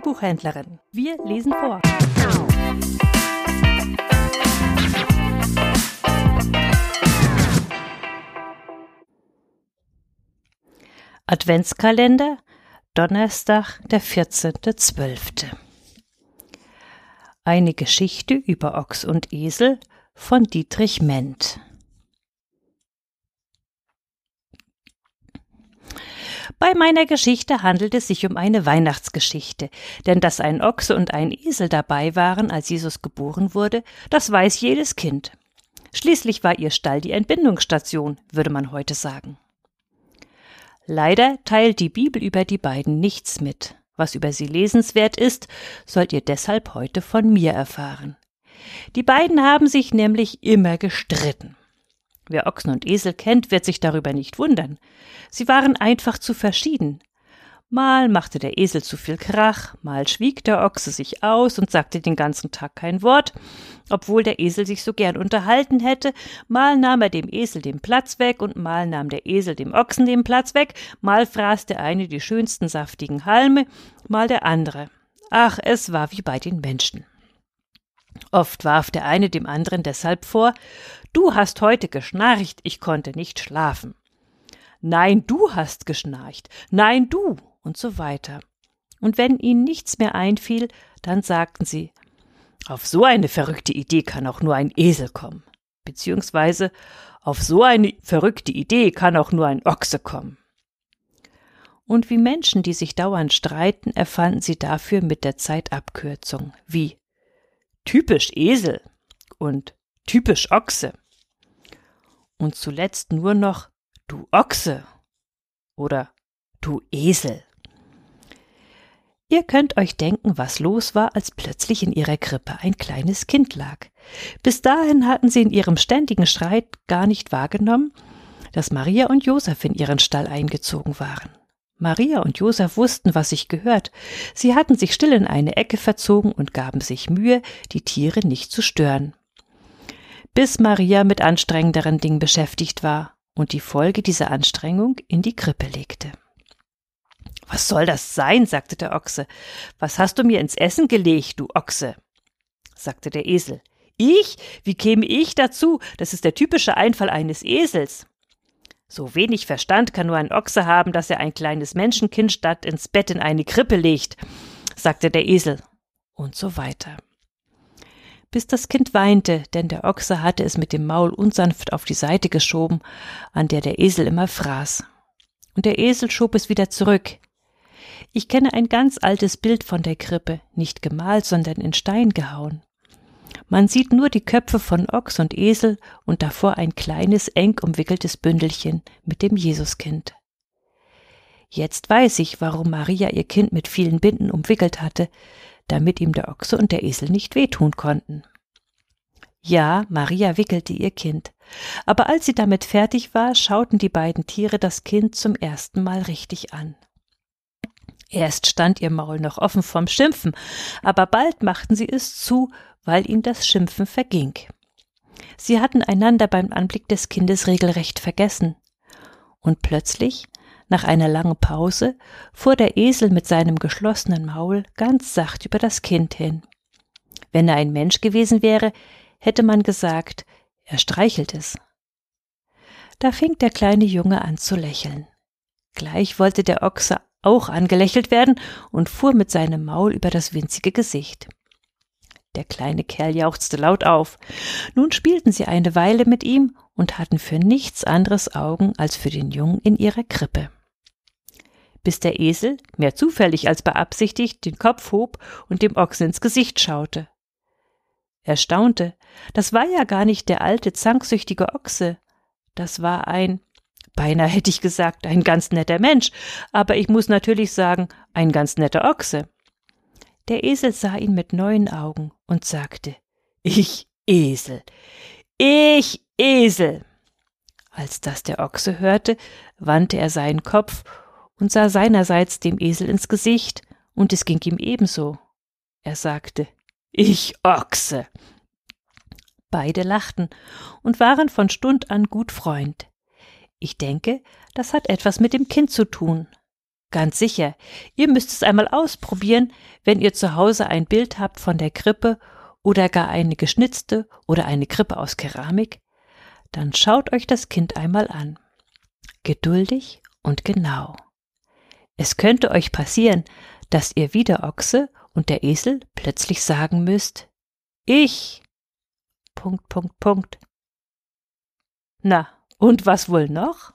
Buchhändlerin. Wir lesen vor. Adventskalender, Donnerstag, der 14.12. Eine Geschichte über Ochs und Esel von Dietrich Ment. Bei meiner Geschichte handelt es sich um eine Weihnachtsgeschichte, denn dass ein Ochse und ein Esel dabei waren, als Jesus geboren wurde, das weiß jedes Kind. Schließlich war ihr Stall die Entbindungsstation, würde man heute sagen. Leider teilt die Bibel über die beiden nichts mit. Was über sie lesenswert ist, sollt ihr deshalb heute von mir erfahren. Die beiden haben sich nämlich immer gestritten. Wer Ochsen und Esel kennt, wird sich darüber nicht wundern. Sie waren einfach zu verschieden. Mal machte der Esel zu viel Krach, mal schwieg der Ochse sich aus und sagte den ganzen Tag kein Wort, obwohl der Esel sich so gern unterhalten hätte, mal nahm er dem Esel den Platz weg und mal nahm der Esel dem Ochsen den Platz weg, mal fraß der eine die schönsten saftigen Halme, mal der andere. Ach, es war wie bei den Menschen. Oft warf der eine dem anderen deshalb vor, du hast heute geschnarcht, ich konnte nicht schlafen. Nein, du hast geschnarcht, nein, du, und so weiter. Und wenn ihnen nichts mehr einfiel, dann sagten sie, auf so eine verrückte Idee kann auch nur ein Esel kommen, beziehungsweise auf so eine verrückte Idee kann auch nur ein Ochse kommen. Und wie Menschen, die sich dauernd streiten, erfanden sie dafür mit der Zeit Abkürzung, wie typisch Esel und typisch Ochse. Und zuletzt nur noch du Ochse oder du Esel. Ihr könnt euch denken, was los war, als plötzlich in ihrer Krippe ein kleines Kind lag. Bis dahin hatten sie in ihrem ständigen Streit gar nicht wahrgenommen, dass Maria und Josef in ihren Stall eingezogen waren. Maria und Josef wussten, was sich gehört. Sie hatten sich still in eine Ecke verzogen und gaben sich Mühe, die Tiere nicht zu stören. Bis Maria mit anstrengenderen Dingen beschäftigt war und die Folge dieser Anstrengung in die Krippe legte. Was soll das sein? sagte der Ochse. Was hast du mir ins Essen gelegt, du Ochse? sagte der Esel. Ich? Wie käme ich dazu? Das ist der typische Einfall eines Esels. So wenig Verstand kann nur ein Ochse haben, dass er ein kleines Menschenkind statt ins Bett in eine Krippe legt, sagte der Esel. Und so weiter. Bis das Kind weinte, denn der Ochse hatte es mit dem Maul unsanft auf die Seite geschoben, an der der Esel immer fraß. Und der Esel schob es wieder zurück, ich kenne ein ganz altes Bild von der Krippe, nicht gemalt, sondern in Stein gehauen. Man sieht nur die Köpfe von Ochs und Esel und davor ein kleines, eng umwickeltes Bündelchen mit dem Jesuskind. Jetzt weiß ich, warum Maria ihr Kind mit vielen Binden umwickelt hatte, damit ihm der Ochse und der Esel nicht wehtun konnten. Ja, Maria wickelte ihr Kind, aber als sie damit fertig war, schauten die beiden Tiere das Kind zum ersten Mal richtig an. Erst stand ihr Maul noch offen vom Schimpfen, aber bald machten sie es zu, weil ihnen das Schimpfen verging. Sie hatten einander beim Anblick des Kindes regelrecht vergessen. Und plötzlich, nach einer langen Pause, fuhr der Esel mit seinem geschlossenen Maul ganz sacht über das Kind hin. Wenn er ein Mensch gewesen wäre, hätte man gesagt, er streichelt es. Da fing der kleine Junge an zu lächeln. Gleich wollte der Ochse auch angelächelt werden und fuhr mit seinem Maul über das winzige Gesicht. Der kleine Kerl jauchzte laut auf. Nun spielten sie eine Weile mit ihm und hatten für nichts anderes Augen als für den Jungen in ihrer Krippe. Bis der Esel, mehr zufällig als beabsichtigt, den Kopf hob und dem Ochsen ins Gesicht schaute. Er staunte, das war ja gar nicht der alte, zanksüchtige Ochse, das war ein Beinahe hätte ich gesagt, ein ganz netter Mensch, aber ich muss natürlich sagen, ein ganz netter Ochse. Der Esel sah ihn mit neuen Augen und sagte, Ich Esel, ich Esel. Als das der Ochse hörte, wandte er seinen Kopf und sah seinerseits dem Esel ins Gesicht, und es ging ihm ebenso. Er sagte, Ich Ochse. Beide lachten und waren von Stund an gut Freund. Ich denke, das hat etwas mit dem Kind zu tun. Ganz sicher. Ihr müsst es einmal ausprobieren, wenn ihr zu Hause ein Bild habt von der Krippe oder gar eine geschnitzte oder eine Krippe aus Keramik. Dann schaut euch das Kind einmal an. Geduldig und genau. Es könnte euch passieren, dass ihr wie der Ochse und der Esel plötzlich sagen müsst, ich. Punkt, Punkt, Punkt. Na, und was wohl noch?